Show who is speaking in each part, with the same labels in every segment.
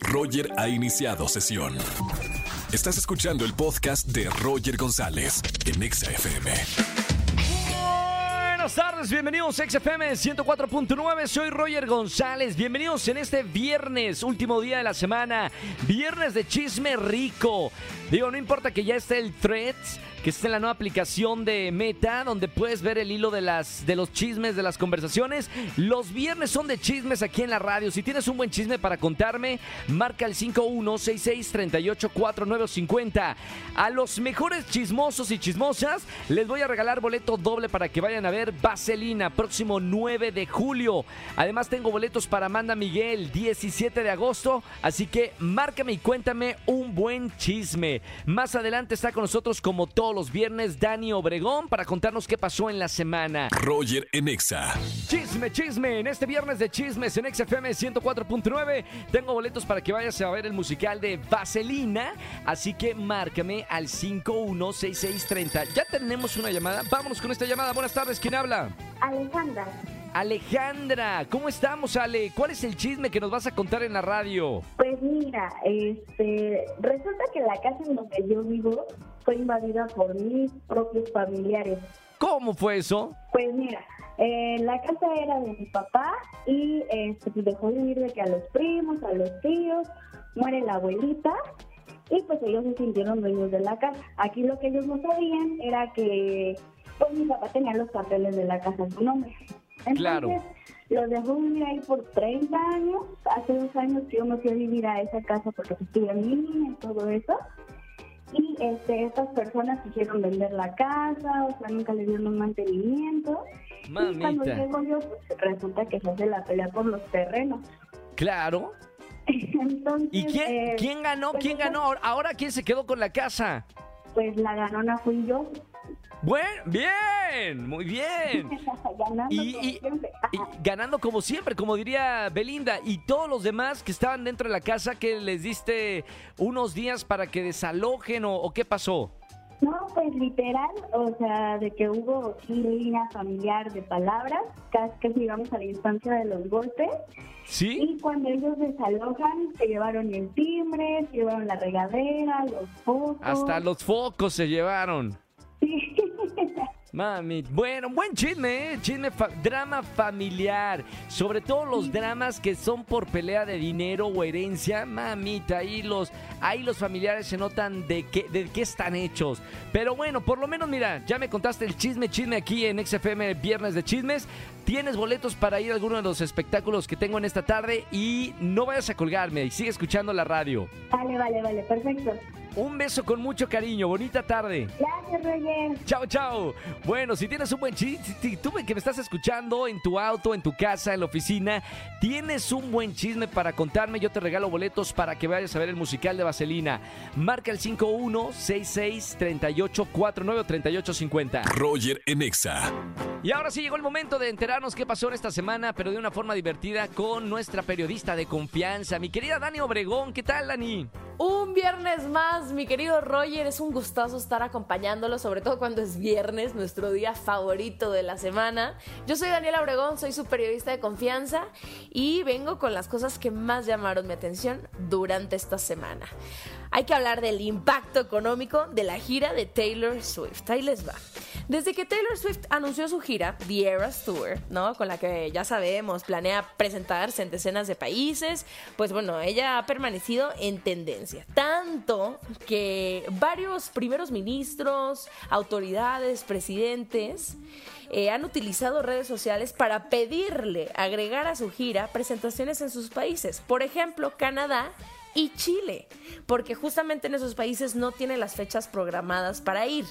Speaker 1: Roger ha iniciado sesión. Estás escuchando el podcast de Roger González en Exa FM.
Speaker 2: Buenas tardes, bienvenidos a XFM 104.9, soy Roger González, bienvenidos en este viernes, último día de la semana, viernes de chisme rico. Digo, no importa que ya esté el Threads, que está en la nueva aplicación de Meta, donde puedes ver el hilo de, las, de los chismes, de las conversaciones. Los viernes son de chismes aquí en la radio. Si tienes un buen chisme para contarme, marca el 5166384950. A los mejores chismosos y chismosas les voy a regalar boleto doble para que vayan a ver Vaselina, próximo 9 de julio. Además tengo boletos para Amanda Miguel, 17 de agosto. Así que márcame y cuéntame un buen chisme. Más adelante está con nosotros como todos los viernes Dani Obregón para contarnos qué pasó en la semana.
Speaker 1: Roger en Exa.
Speaker 2: Chisme, chisme, en este viernes de chismes en XFM 104.9 tengo boletos para que vayas a ver el musical de Vaselina, así que márcame al 516630. Ya tenemos una llamada, vámonos con esta llamada. Buenas tardes, ¿quién habla?
Speaker 3: Alejandra,
Speaker 2: Alejandra, ¿cómo estamos Ale? ¿Cuál es el chisme que nos vas a contar en la radio?
Speaker 3: pues mira, este, resulta que la casa en donde yo vivo fue invadida por mis propios familiares.
Speaker 2: ¿Cómo fue eso?
Speaker 3: Pues mira, eh, la casa era de mi papá y este, pues dejó de vivir de que a los primos, a los tíos, muere la abuelita y pues ellos se sintieron dueños de la casa. Aquí lo que ellos no sabían era que pues mi papá tenía los papeles de la casa en su nombre. Entonces,
Speaker 2: Claro.
Speaker 3: los dejó vivir ahí por 30 años. Hace dos años que yo me fui a vivir a esa casa porque pues, estuve niña y todo eso. Y este, estas personas quisieron vender la casa, o sea, nunca le dieron un mantenimiento. Y cuando
Speaker 2: Mamita.
Speaker 3: llego yo, pues resulta que se hace la pelea por los terrenos.
Speaker 2: Claro.
Speaker 3: Entonces,
Speaker 2: ¿Y quién,
Speaker 3: eh,
Speaker 2: quién ganó?
Speaker 3: pues,
Speaker 2: ¿Quién ganó? Ahora- Ahora, ¿quién se quedó con la casa?
Speaker 3: Pues la ganona fui yo.
Speaker 2: Bueno, bien, muy bien.
Speaker 3: Ganando
Speaker 2: Y,
Speaker 3: como
Speaker 2: y-
Speaker 3: siempre.
Speaker 2: y ganando como siempre, como diría Belinda. Y todos los demás que estaban dentro de la casa, que les diste unos días para que desalojen o, o qué pasó?
Speaker 3: No, pues literal, o sea, de que hubo línea familiar de palabras, casi que llegamos a la distancia de los golpes.
Speaker 2: ¿Sí?
Speaker 3: Y cuando ellos desalojan, se llevaron el timbre, se llevaron la regadera, los focos.
Speaker 2: Hasta los focos se llevaron. Mami, bueno, buen chisme, ¿eh? Chisme, fa- drama familiar. Sobre todo los dramas que son por pelea de dinero o herencia. Mamita, ahí los, ahí los familiares se notan de qué, de qué están hechos. Pero bueno, por lo menos, mira, ya me contaste el chisme, chisme aquí en XFM Viernes de Chismes. Tienes boletos para ir a alguno de los espectáculos que tengo en esta tarde y no vayas a colgarme y sigue escuchando la radio.
Speaker 3: Vale, vale, vale, perfecto.
Speaker 2: Un beso con mucho cariño, bonita tarde.
Speaker 3: Gracias, Roger.
Speaker 2: Chao, chao. Bueno, si tienes un buen chiste, si tú que me estás escuchando en tu auto, en tu casa, en la oficina, tienes un buen chisme para contarme, yo te regalo boletos para que vayas a ver el musical de Vaselina. Marca el 516638493850.
Speaker 1: Roger en Exa.
Speaker 2: Y ahora sí llegó el momento de enterarnos qué pasó en esta semana, pero de una forma divertida con nuestra periodista de confianza, mi querida Dani Obregón. ¿Qué tal, Dani?
Speaker 4: Un viernes más, mi querido Roger, es un gustazo estar acompañándolo, sobre todo cuando es viernes, nuestro día favorito de la semana. Yo soy Daniela Obregón, soy su periodista de confianza y vengo con las cosas que más llamaron mi atención durante esta semana. Hay que hablar del impacto económico de la gira de Taylor Swift. Ahí les va. Desde que Taylor Swift anunció su gira, The Eras Tour, ¿no? Con la que ya sabemos, planea presentarse en decenas de países, pues bueno, ella ha permanecido en tendencia. Tanto que varios primeros ministros, autoridades, presidentes, eh, han utilizado redes sociales para pedirle agregar a su gira presentaciones en sus países. Por ejemplo, Canadá y Chile, porque justamente en esos países no tiene las fechas programadas para ir.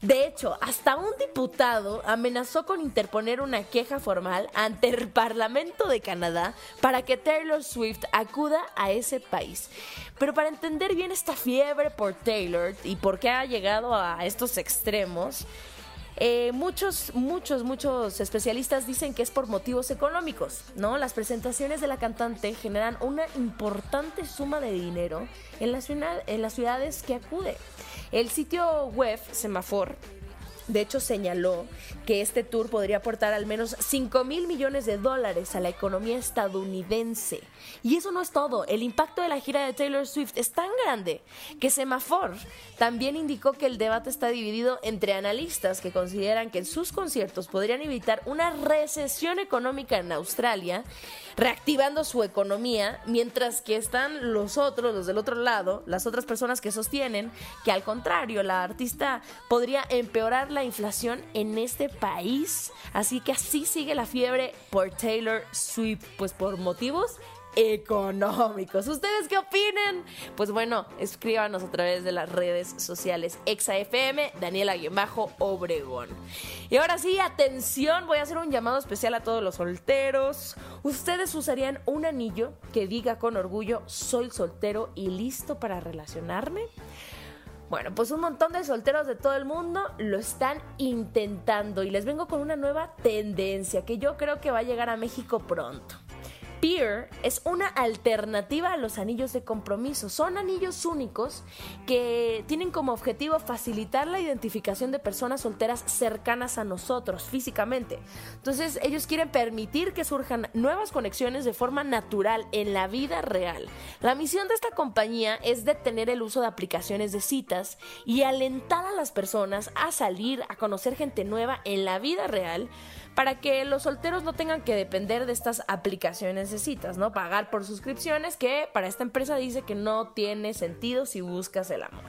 Speaker 4: De hecho, hasta un diputado amenazó con interponer una queja formal ante el Parlamento de Canadá para que Taylor Swift acuda a ese país. Pero para entender bien esta fiebre por Taylor y por qué ha llegado a estos extremos, eh, muchos, muchos, muchos especialistas dicen que es por motivos económicos, ¿no? Las presentaciones de la cantante generan una importante suma de dinero en las, en las ciudades que acude. El sitio web Semafor De hecho, señaló que este tour podría aportar al menos 5 mil millones de dólares a la economía estadounidense. Y eso no es todo. El impacto de la gira de Taylor Swift es tan grande que Semafor también indicó que el debate está dividido entre analistas que consideran que sus conciertos podrían evitar una recesión económica en Australia, reactivando su economía, mientras que están los otros, los del otro lado, las otras personas que sostienen que al contrario, la artista podría empeorar la inflación en este país. Así que así sigue la fiebre por Taylor Swift, pues por motivos económicos. ¿Ustedes qué opinen? Pues bueno, escríbanos a través de las redes sociales ExaFM, Daniela-Obregón. Y ahora sí, atención, voy a hacer un llamado especial a todos los solteros. ¿Ustedes usarían un anillo que diga con orgullo, soy soltero y listo para relacionarme? Bueno, pues un montón de solteros de todo el mundo lo están intentando y les vengo con una nueva tendencia que yo creo que va a llegar a México pronto. Peer es una alternativa a los anillos de compromiso. Son anillos únicos que tienen como objetivo facilitar la identificación de personas solteras cercanas a nosotros físicamente. Entonces ellos quieren permitir que surjan nuevas conexiones de forma natural en la vida real. La misión de esta compañía es detener el uso de aplicaciones de citas y alentar a las personas a salir a conocer gente nueva en la vida real para que los solteros no tengan que depender de estas aplicaciones de citas, ¿no? Pagar por suscripciones que para esta empresa dice que no tiene sentido si buscas el amor.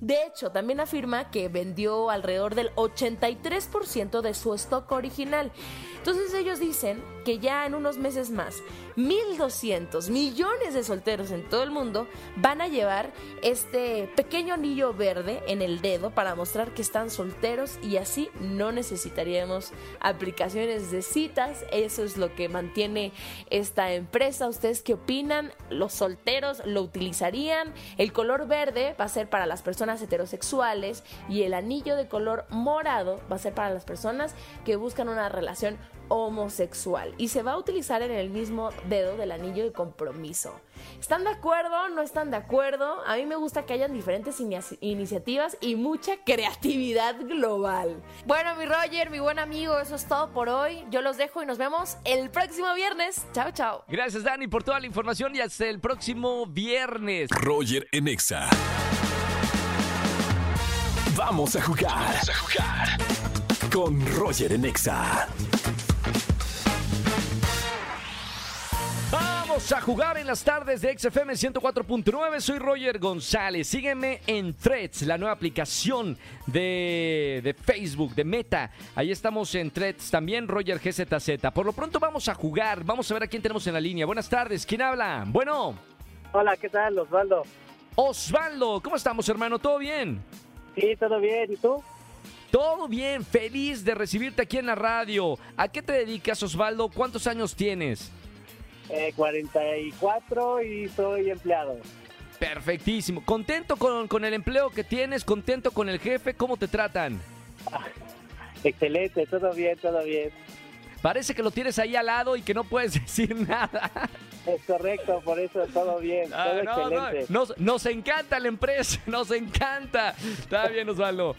Speaker 4: De hecho, también afirma que vendió alrededor del 83% de su stock original. Entonces ellos dicen que ya en unos meses más, 1.200 millones de solteros en todo el mundo van a llevar este pequeño anillo verde en el dedo para mostrar que están solteros y así no necesitaríamos aplicaciones de citas. Eso es lo que mantiene esta empresa. ¿Ustedes qué opinan? ¿Los solteros lo utilizarían? El color verde va a ser para las personas heterosexuales y el anillo de color morado va a ser para las personas que buscan una relación homosexual y se va a utilizar en el mismo dedo del anillo de compromiso. ¿Están de acuerdo? ¿No están de acuerdo? A mí me gusta que hayan diferentes iniciativas y mucha creatividad global. Bueno, mi Roger, mi buen amigo, eso es todo por hoy. Yo los dejo y nos vemos el próximo viernes. Chao, chao.
Speaker 2: Gracias, Dani, por toda la información y hasta el próximo viernes.
Speaker 1: Roger Enexa. Vamos a jugar. Vamos a jugar. Con Roger Enexa.
Speaker 2: A jugar en las tardes de XFM 104.9. Soy Roger González. Sígueme en Threads, la nueva aplicación de, de, Facebook, de Meta. Ahí estamos en Threads también, Roger GZZ. Por lo pronto vamos a jugar. Vamos a ver a quién tenemos en la línea. Buenas tardes. ¿Quién habla? Bueno.
Speaker 5: Hola, ¿qué tal? Osvaldo.
Speaker 2: Osvaldo, ¿cómo estamos, hermano? ¿Todo bien?
Speaker 5: Sí, todo bien. ¿Y tú?
Speaker 2: Todo bien, feliz de recibirte aquí en la radio. ¿A qué te dedicas, Osvaldo? ¿Cuántos años tienes?
Speaker 5: 44 eh, y soy empleado.
Speaker 2: Perfectísimo. ¿Contento con, el empleo que tienes? ¿Contento con el jefe? ¿Cómo te tratan?
Speaker 5: excelente, todo bien, todo bien.
Speaker 2: Parece que lo tienes ahí al lado y que no puedes decir nada.
Speaker 5: Es correcto, por eso todo bien, ah, todo excelente.
Speaker 2: Nos, nos encanta la empresa, nos encanta. Está bien, Osvaldo.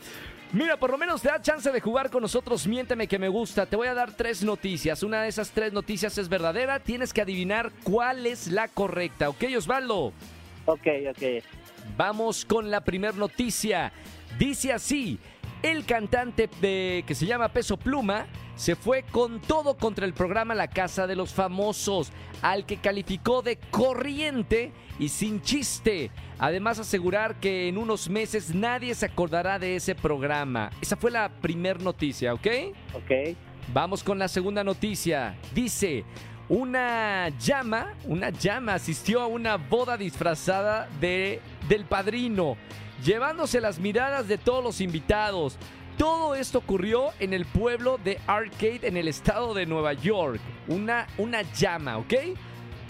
Speaker 2: Mira, por lo menos te da chance de jugar con nosotros. Miénteme que me gusta. Te voy a dar tres noticias. Una de esas tres noticias es verdadera. Tienes que adivinar cuál es la correcta. ¿Ok, Osvaldo?
Speaker 5: Ok, ok.
Speaker 2: Vamos con la primera noticia. Dice así. El cantante de, que se llama Peso Pluma se fue con todo contra el programa La Casa de los Famosos, al que calificó de corriente y sin chiste. Además asegurar que en unos meses nadie se acordará de ese programa. Esa fue la primera noticia, ¿ok?
Speaker 5: Ok.
Speaker 2: Vamos con la segunda noticia. Dice, una llama, una llama asistió a una boda disfrazada de del padrino, llevándose las miradas de todos los invitados. Todo esto ocurrió en el pueblo de Arcade, en el estado de Nueva York. Una, una llama, ¿ok?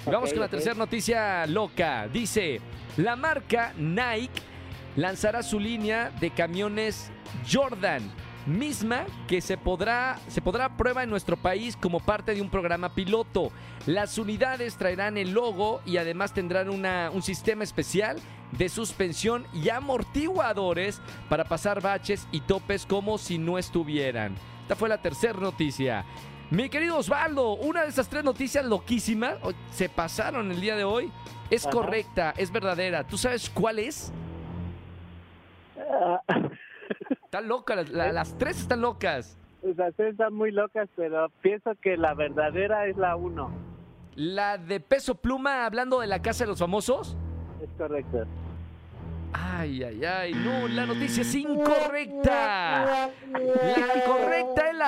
Speaker 2: Vamos con la tercera noticia loca. Dice, la marca Nike lanzará su línea de camiones Jordan misma que se podrá, se podrá a prueba en nuestro país como parte de un programa piloto. Las unidades traerán el logo y además tendrán una- un sistema especial de suspensión y amortiguadores para pasar baches y topes como si no estuvieran. Esta fue la tercera noticia. Mi querido Osvaldo, una de esas tres noticias loquísimas se pasaron el día de hoy. Es
Speaker 5: Ajá.
Speaker 2: correcta, es verdadera. ¿Tú sabes cuál es?
Speaker 5: Ah,
Speaker 2: Están locas, las, la- las tres están locas.
Speaker 5: Las tres están muy locas, pero pienso que la verdadera es la uno.
Speaker 2: La de peso pluma hablando de la casa de los famosos.
Speaker 5: Es correcto.
Speaker 2: Ay, ay, ay, no, la noticia es incorrecta.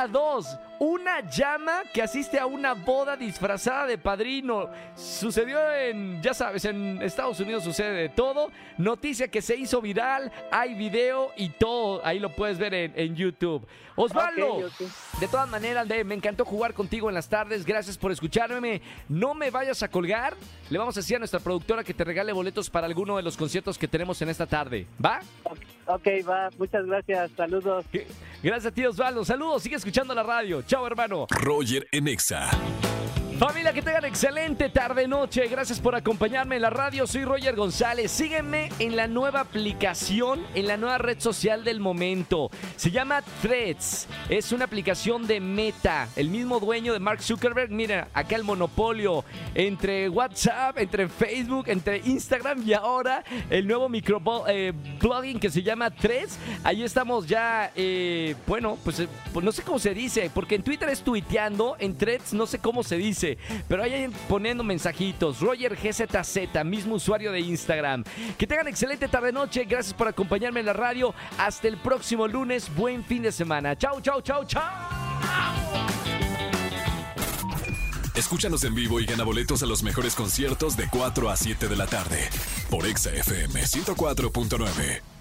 Speaker 2: La 2. Una llama que asiste a una boda disfrazada de padrino. Sucedió en, ya sabes, en Estados Unidos sucede de todo. Noticia que se hizo viral, hay video y todo. Ahí lo puedes ver en, en YouTube. Osvaldo,
Speaker 5: Ok, ok.
Speaker 2: de todas maneras, de- me encantó jugar contigo en las tardes. Gracias por escucharme. No me vayas a colgar. Le vamos a decir a nuestra productora que te regale boletos para alguno de los conciertos que tenemos en esta tarde. ¿Va?
Speaker 5: Ok, va. Muchas gracias. Saludos.
Speaker 2: Gracias a ti, Osvaldo. Saludos, sigue escuchando la radio. Chao, hermano.
Speaker 1: Roger en Exa.
Speaker 2: Familia, que tengan excelente tarde-noche. Gracias por acompañarme en la radio. Soy Roger González. Sígueme en la nueva aplicación, en la nueva red social del momento. Se llama Threads. Es una aplicación de Meta. El mismo dueño de Mark Zuckerberg. Mira, acá el monopolio entre WhatsApp, entre Facebook, entre Instagram y ahora el nuevo microblogging que se llama Threads. Ahí estamos ya, eh, bueno, pues, eh, pues no sé cómo se dice, porque en Twitter es tuiteando, en Threads no sé cómo se dice, pero ahí poniendo mensajitos. Roger GZZ, mismo usuario de Instagram. Que tengan excelente tarde-noche. Gracias por acompañarme en la radio. Hasta el próximo lunes. Buen fin de semana. Chau, chau, chau, chau.
Speaker 1: Escúchanos en vivo y gana boletos a los mejores conciertos de 4 a 7 de la tarde por Exa FM 104.9.